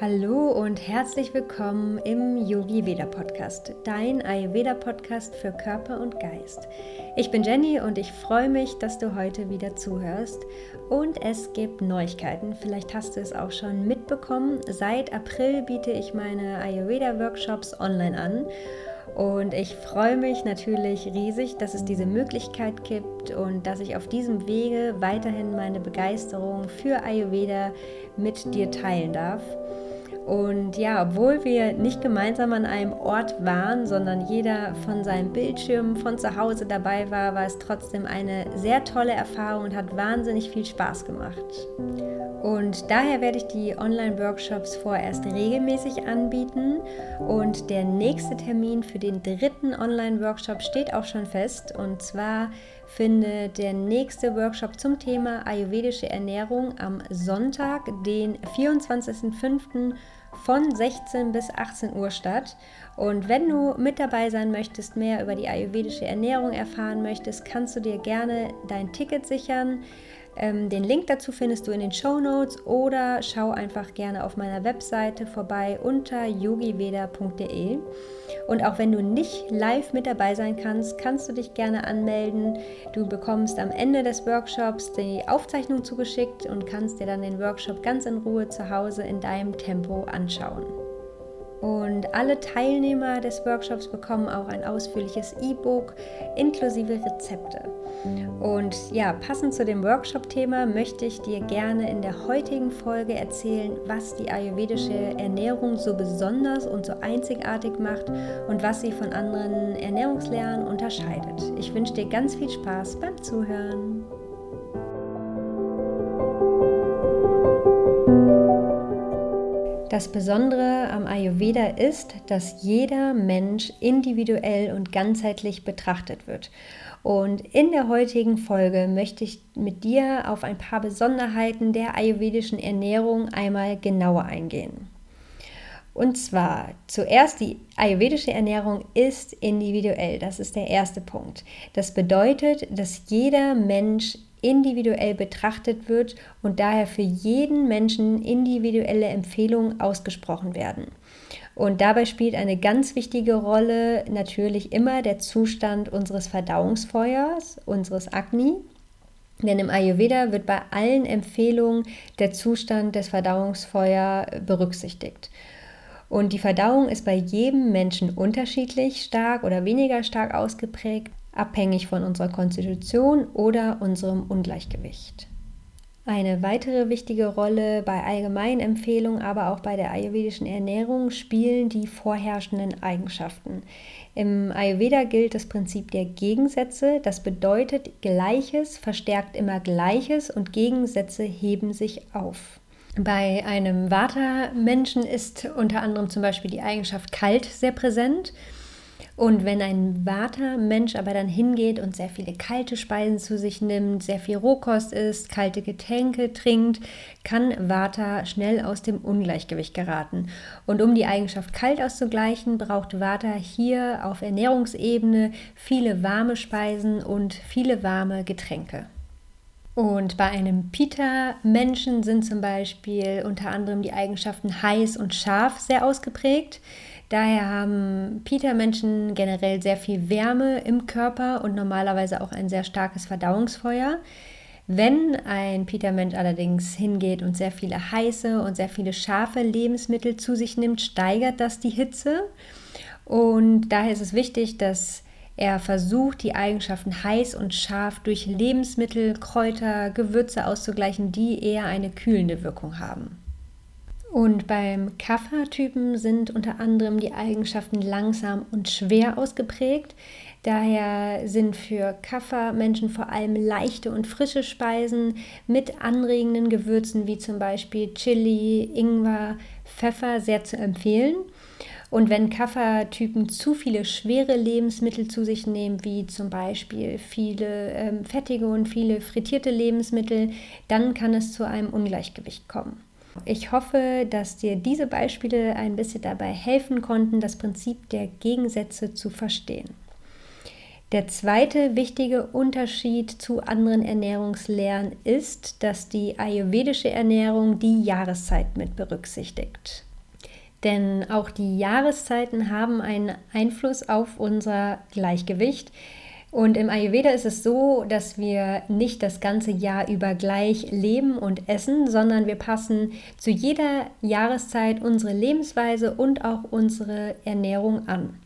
Hallo und herzlich willkommen im Yogi Veda Podcast, dein Ayurveda Podcast für Körper und Geist. Ich bin Jenny und ich freue mich, dass du heute wieder zuhörst. Und es gibt Neuigkeiten. Vielleicht hast du es auch schon mitbekommen. Seit April biete ich meine Ayurveda Workshops online an. Und ich freue mich natürlich riesig, dass es diese Möglichkeit gibt und dass ich auf diesem Wege weiterhin meine Begeisterung für Ayurveda mit dir teilen darf. Und ja, obwohl wir nicht gemeinsam an einem Ort waren, sondern jeder von seinem Bildschirm von zu Hause dabei war, war es trotzdem eine sehr tolle Erfahrung und hat wahnsinnig viel Spaß gemacht. Und daher werde ich die Online-Workshops vorerst regelmäßig anbieten. Und der nächste Termin für den dritten Online-Workshop steht auch schon fest. Und zwar findet der nächste Workshop zum Thema ayurvedische Ernährung am Sonntag, den 24.05 von 16 bis 18 Uhr statt. Und wenn du mit dabei sein möchtest, mehr über die ayurvedische Ernährung erfahren möchtest, kannst du dir gerne dein Ticket sichern. Ähm, den Link dazu findest du in den Show Notes oder schau einfach gerne auf meiner Webseite vorbei unter yogiveda.de. Und auch wenn du nicht live mit dabei sein kannst, kannst du dich gerne anmelden. Du bekommst am Ende des Workshops die Aufzeichnung zugeschickt und kannst dir dann den Workshop ganz in Ruhe zu Hause in deinem Tempo anschauen. Und alle Teilnehmer des Workshops bekommen auch ein ausführliches E-Book inklusive Rezepte. Und ja, passend zu dem Workshop-Thema möchte ich dir gerne in der heutigen Folge erzählen, was die ayurvedische Ernährung so besonders und so einzigartig macht und was sie von anderen Ernährungslehren unterscheidet. Ich wünsche dir ganz viel Spaß beim Zuhören. Das Besondere am Ayurveda ist, dass jeder Mensch individuell und ganzheitlich betrachtet wird. Und in der heutigen Folge möchte ich mit dir auf ein paar Besonderheiten der ayurvedischen Ernährung einmal genauer eingehen. Und zwar zuerst die ayurvedische Ernährung ist individuell. Das ist der erste Punkt. Das bedeutet, dass jeder Mensch individuell betrachtet wird und daher für jeden Menschen individuelle Empfehlungen ausgesprochen werden. Und dabei spielt eine ganz wichtige Rolle natürlich immer der Zustand unseres Verdauungsfeuers, unseres Agni. Denn im Ayurveda wird bei allen Empfehlungen der Zustand des Verdauungsfeuers berücksichtigt. Und die Verdauung ist bei jedem Menschen unterschiedlich stark oder weniger stark ausgeprägt abhängig von unserer Konstitution oder unserem Ungleichgewicht. Eine weitere wichtige Rolle bei allgemeinen Empfehlungen, aber auch bei der ayurvedischen Ernährung spielen die vorherrschenden Eigenschaften. Im Ayurveda gilt das Prinzip der Gegensätze. Das bedeutet, Gleiches verstärkt immer Gleiches und Gegensätze heben sich auf. Bei einem Vata-Menschen ist unter anderem zum Beispiel die Eigenschaft kalt sehr präsent. Und wenn ein Vata-Mensch aber dann hingeht und sehr viele kalte Speisen zu sich nimmt, sehr viel Rohkost isst, kalte Getränke trinkt, kann Vata schnell aus dem Ungleichgewicht geraten. Und um die Eigenschaft kalt auszugleichen, braucht Vata hier auf Ernährungsebene viele warme Speisen und viele warme Getränke. Und bei einem Pita-Menschen sind zum Beispiel unter anderem die Eigenschaften heiß und scharf sehr ausgeprägt. Daher haben Peter-Menschen generell sehr viel Wärme im Körper und normalerweise auch ein sehr starkes Verdauungsfeuer. Wenn ein Peter-Mensch allerdings hingeht und sehr viele heiße und sehr viele scharfe Lebensmittel zu sich nimmt, steigert das die Hitze. Und daher ist es wichtig, dass er versucht, die Eigenschaften heiß und scharf durch Lebensmittel, Kräuter, Gewürze auszugleichen, die eher eine kühlende Wirkung haben. Und beim Kapha-Typen sind unter anderem die Eigenschaften langsam und schwer ausgeprägt. Daher sind für Kapha-Menschen vor allem leichte und frische Speisen mit anregenden Gewürzen wie zum Beispiel Chili, Ingwer, Pfeffer sehr zu empfehlen. Und wenn Kapha-Typen zu viele schwere Lebensmittel zu sich nehmen, wie zum Beispiel viele ähm, fettige und viele frittierte Lebensmittel, dann kann es zu einem Ungleichgewicht kommen. Ich hoffe, dass dir diese Beispiele ein bisschen dabei helfen konnten, das Prinzip der Gegensätze zu verstehen. Der zweite wichtige Unterschied zu anderen Ernährungslehren ist, dass die ayurvedische Ernährung die Jahreszeit mit berücksichtigt. denn auch die Jahreszeiten haben einen Einfluss auf unser Gleichgewicht. Und im Ayurveda ist es so, dass wir nicht das ganze Jahr über gleich leben und essen, sondern wir passen zu jeder Jahreszeit unsere Lebensweise und auch unsere Ernährung an.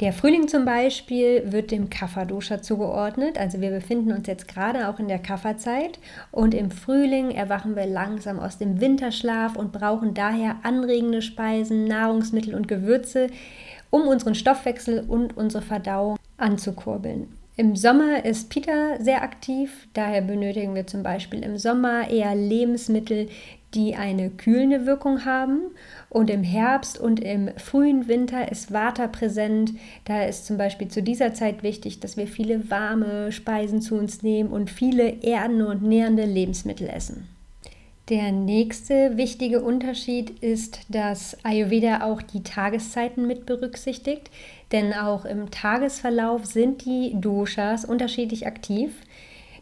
Der Frühling zum Beispiel wird dem Kapha-Dosha zugeordnet. Also wir befinden uns jetzt gerade auch in der Kapha-Zeit und im Frühling erwachen wir langsam aus dem Winterschlaf und brauchen daher anregende Speisen, Nahrungsmittel und Gewürze, um unseren Stoffwechsel und unsere Verdauung anzukurbeln. Im Sommer ist Peter sehr aktiv, daher benötigen wir zum Beispiel im Sommer eher Lebensmittel, die eine kühlende Wirkung haben. Und im Herbst und im frühen Winter ist Vata präsent. Da ist zum Beispiel zu dieser Zeit wichtig, dass wir viele warme Speisen zu uns nehmen und viele erdende und nährende Lebensmittel essen. Der nächste wichtige Unterschied ist, dass Ayurveda auch die Tageszeiten mit berücksichtigt, denn auch im Tagesverlauf sind die Doshas unterschiedlich aktiv.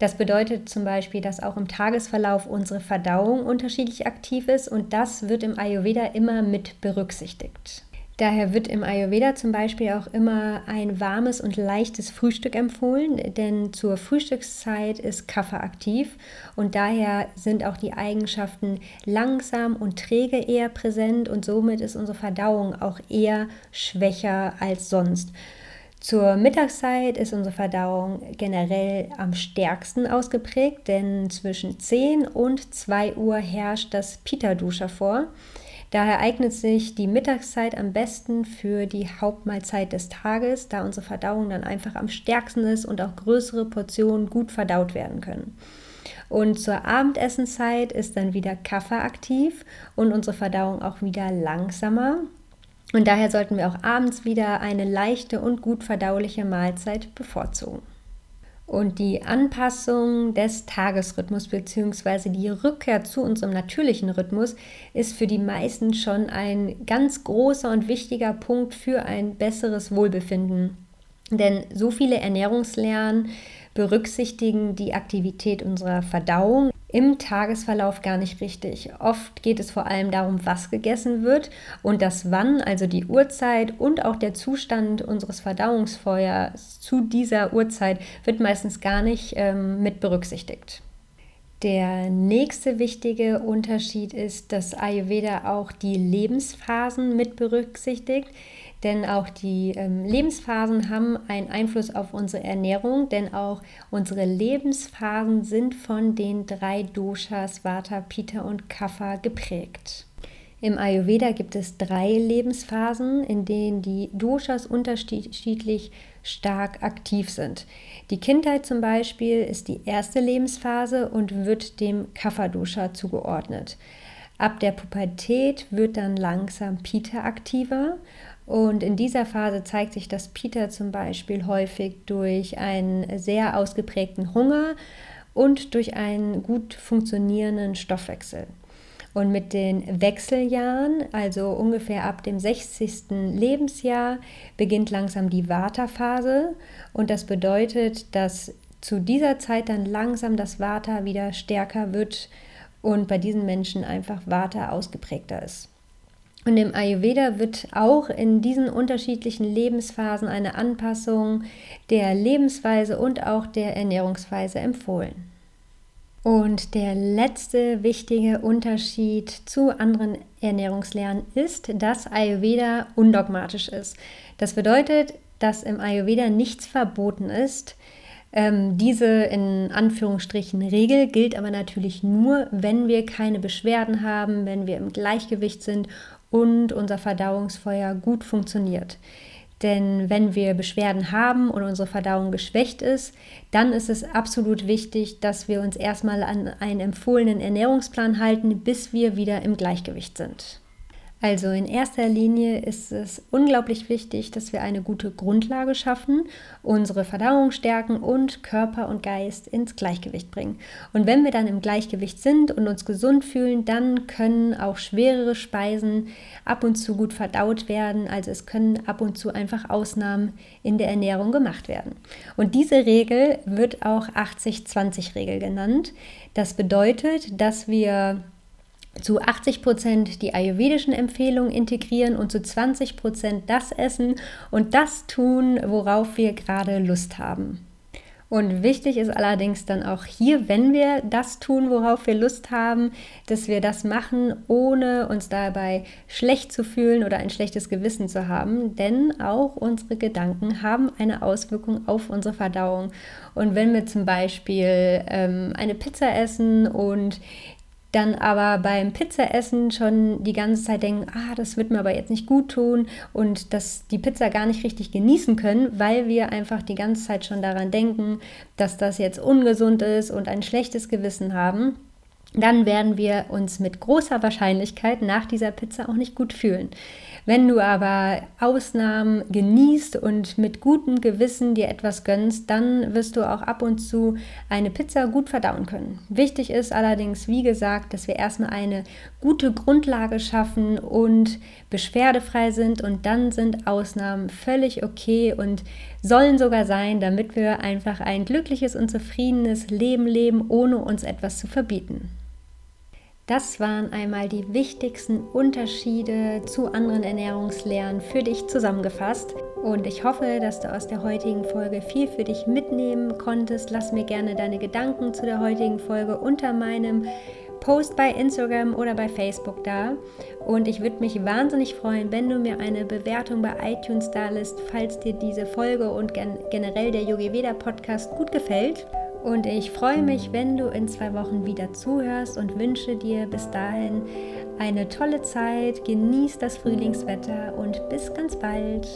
Das bedeutet zum Beispiel, dass auch im Tagesverlauf unsere Verdauung unterschiedlich aktiv ist und das wird im Ayurveda immer mit berücksichtigt. Daher wird im Ayurveda zum Beispiel auch immer ein warmes und leichtes Frühstück empfohlen, denn zur Frühstückszeit ist Kaffee aktiv und daher sind auch die Eigenschaften langsam und träge eher präsent und somit ist unsere Verdauung auch eher schwächer als sonst. Zur Mittagszeit ist unsere Verdauung generell am stärksten ausgeprägt, denn zwischen 10 und 2 Uhr herrscht das Pita-Duscha vor. Daher eignet sich die Mittagszeit am besten für die Hauptmahlzeit des Tages, da unsere Verdauung dann einfach am stärksten ist und auch größere Portionen gut verdaut werden können. Und zur Abendessenszeit ist dann wieder Kaffee aktiv und unsere Verdauung auch wieder langsamer. Und daher sollten wir auch abends wieder eine leichte und gut verdauliche Mahlzeit bevorzugen. Und die Anpassung des Tagesrhythmus bzw. die Rückkehr zu unserem natürlichen Rhythmus ist für die meisten schon ein ganz großer und wichtiger Punkt für ein besseres Wohlbefinden. Denn so viele Ernährungslernen berücksichtigen die Aktivität unserer Verdauung im Tagesverlauf gar nicht richtig. Oft geht es vor allem darum, was gegessen wird und das Wann, also die Uhrzeit und auch der Zustand unseres Verdauungsfeuers zu dieser Uhrzeit wird meistens gar nicht ähm, mit berücksichtigt. Der nächste wichtige Unterschied ist, dass Ayurveda auch die Lebensphasen mit berücksichtigt. Denn auch die ähm, Lebensphasen haben einen Einfluss auf unsere Ernährung, denn auch unsere Lebensphasen sind von den drei Doshas Vata, Pitta und Kapha geprägt. Im Ayurveda gibt es drei Lebensphasen, in denen die Doshas unterschiedlich stark aktiv sind. Die Kindheit zum Beispiel ist die erste Lebensphase und wird dem Kapha-Dosha zugeordnet. Ab der Pubertät wird dann langsam Pita aktiver und in dieser Phase zeigt sich das Pita zum Beispiel häufig durch einen sehr ausgeprägten Hunger und durch einen gut funktionierenden Stoffwechsel. Und mit den Wechseljahren, also ungefähr ab dem 60. Lebensjahr, beginnt langsam die Vata-Phase. Und das bedeutet, dass zu dieser Zeit dann langsam das Vata wieder stärker wird und bei diesen Menschen einfach Vata ausgeprägter ist. Und im Ayurveda wird auch in diesen unterschiedlichen Lebensphasen eine Anpassung der Lebensweise und auch der Ernährungsweise empfohlen. Und der letzte wichtige Unterschied zu anderen Ernährungslernen ist, dass Ayurveda undogmatisch ist. Das bedeutet, dass im Ayurveda nichts verboten ist. Ähm, diese in Anführungsstrichen Regel gilt aber natürlich nur, wenn wir keine Beschwerden haben, wenn wir im Gleichgewicht sind und unser Verdauungsfeuer gut funktioniert. Denn wenn wir Beschwerden haben und unsere Verdauung geschwächt ist, dann ist es absolut wichtig, dass wir uns erstmal an einen empfohlenen Ernährungsplan halten, bis wir wieder im Gleichgewicht sind. Also in erster Linie ist es unglaublich wichtig, dass wir eine gute Grundlage schaffen, unsere Verdauung stärken und Körper und Geist ins Gleichgewicht bringen. Und wenn wir dann im Gleichgewicht sind und uns gesund fühlen, dann können auch schwerere Speisen ab und zu gut verdaut werden. Also es können ab und zu einfach Ausnahmen in der Ernährung gemacht werden. Und diese Regel wird auch 80-20-Regel genannt. Das bedeutet, dass wir zu 80 Prozent die ayurvedischen Empfehlungen integrieren und zu 20 Prozent das essen und das tun, worauf wir gerade Lust haben. Und wichtig ist allerdings dann auch hier, wenn wir das tun, worauf wir Lust haben, dass wir das machen, ohne uns dabei schlecht zu fühlen oder ein schlechtes Gewissen zu haben. Denn auch unsere Gedanken haben eine Auswirkung auf unsere Verdauung. Und wenn wir zum Beispiel ähm, eine Pizza essen und dann aber beim Pizzaessen schon die ganze Zeit denken, ah, das wird mir aber jetzt nicht gut tun und dass die Pizza gar nicht richtig genießen können, weil wir einfach die ganze Zeit schon daran denken, dass das jetzt ungesund ist und ein schlechtes Gewissen haben dann werden wir uns mit großer Wahrscheinlichkeit nach dieser Pizza auch nicht gut fühlen. Wenn du aber Ausnahmen genießt und mit gutem Gewissen dir etwas gönnst, dann wirst du auch ab und zu eine Pizza gut verdauen können. Wichtig ist allerdings, wie gesagt, dass wir erstmal eine gute Grundlage schaffen und beschwerdefrei sind und dann sind Ausnahmen völlig okay und sollen sogar sein, damit wir einfach ein glückliches und zufriedenes Leben leben, ohne uns etwas zu verbieten. Das waren einmal die wichtigsten Unterschiede zu anderen Ernährungslehren für dich zusammengefasst. Und ich hoffe, dass du aus der heutigen Folge viel für dich mitnehmen konntest. Lass mir gerne deine Gedanken zu der heutigen Folge unter meinem Post bei Instagram oder bei Facebook da. Und ich würde mich wahnsinnig freuen, wenn du mir eine Bewertung bei iTunes da lässt, falls dir diese Folge und gen generell der Yogi Veda Podcast gut gefällt. Und ich freue mich, wenn du in zwei Wochen wieder zuhörst und wünsche dir bis dahin eine tolle Zeit. Genieß das Frühlingswetter und bis ganz bald.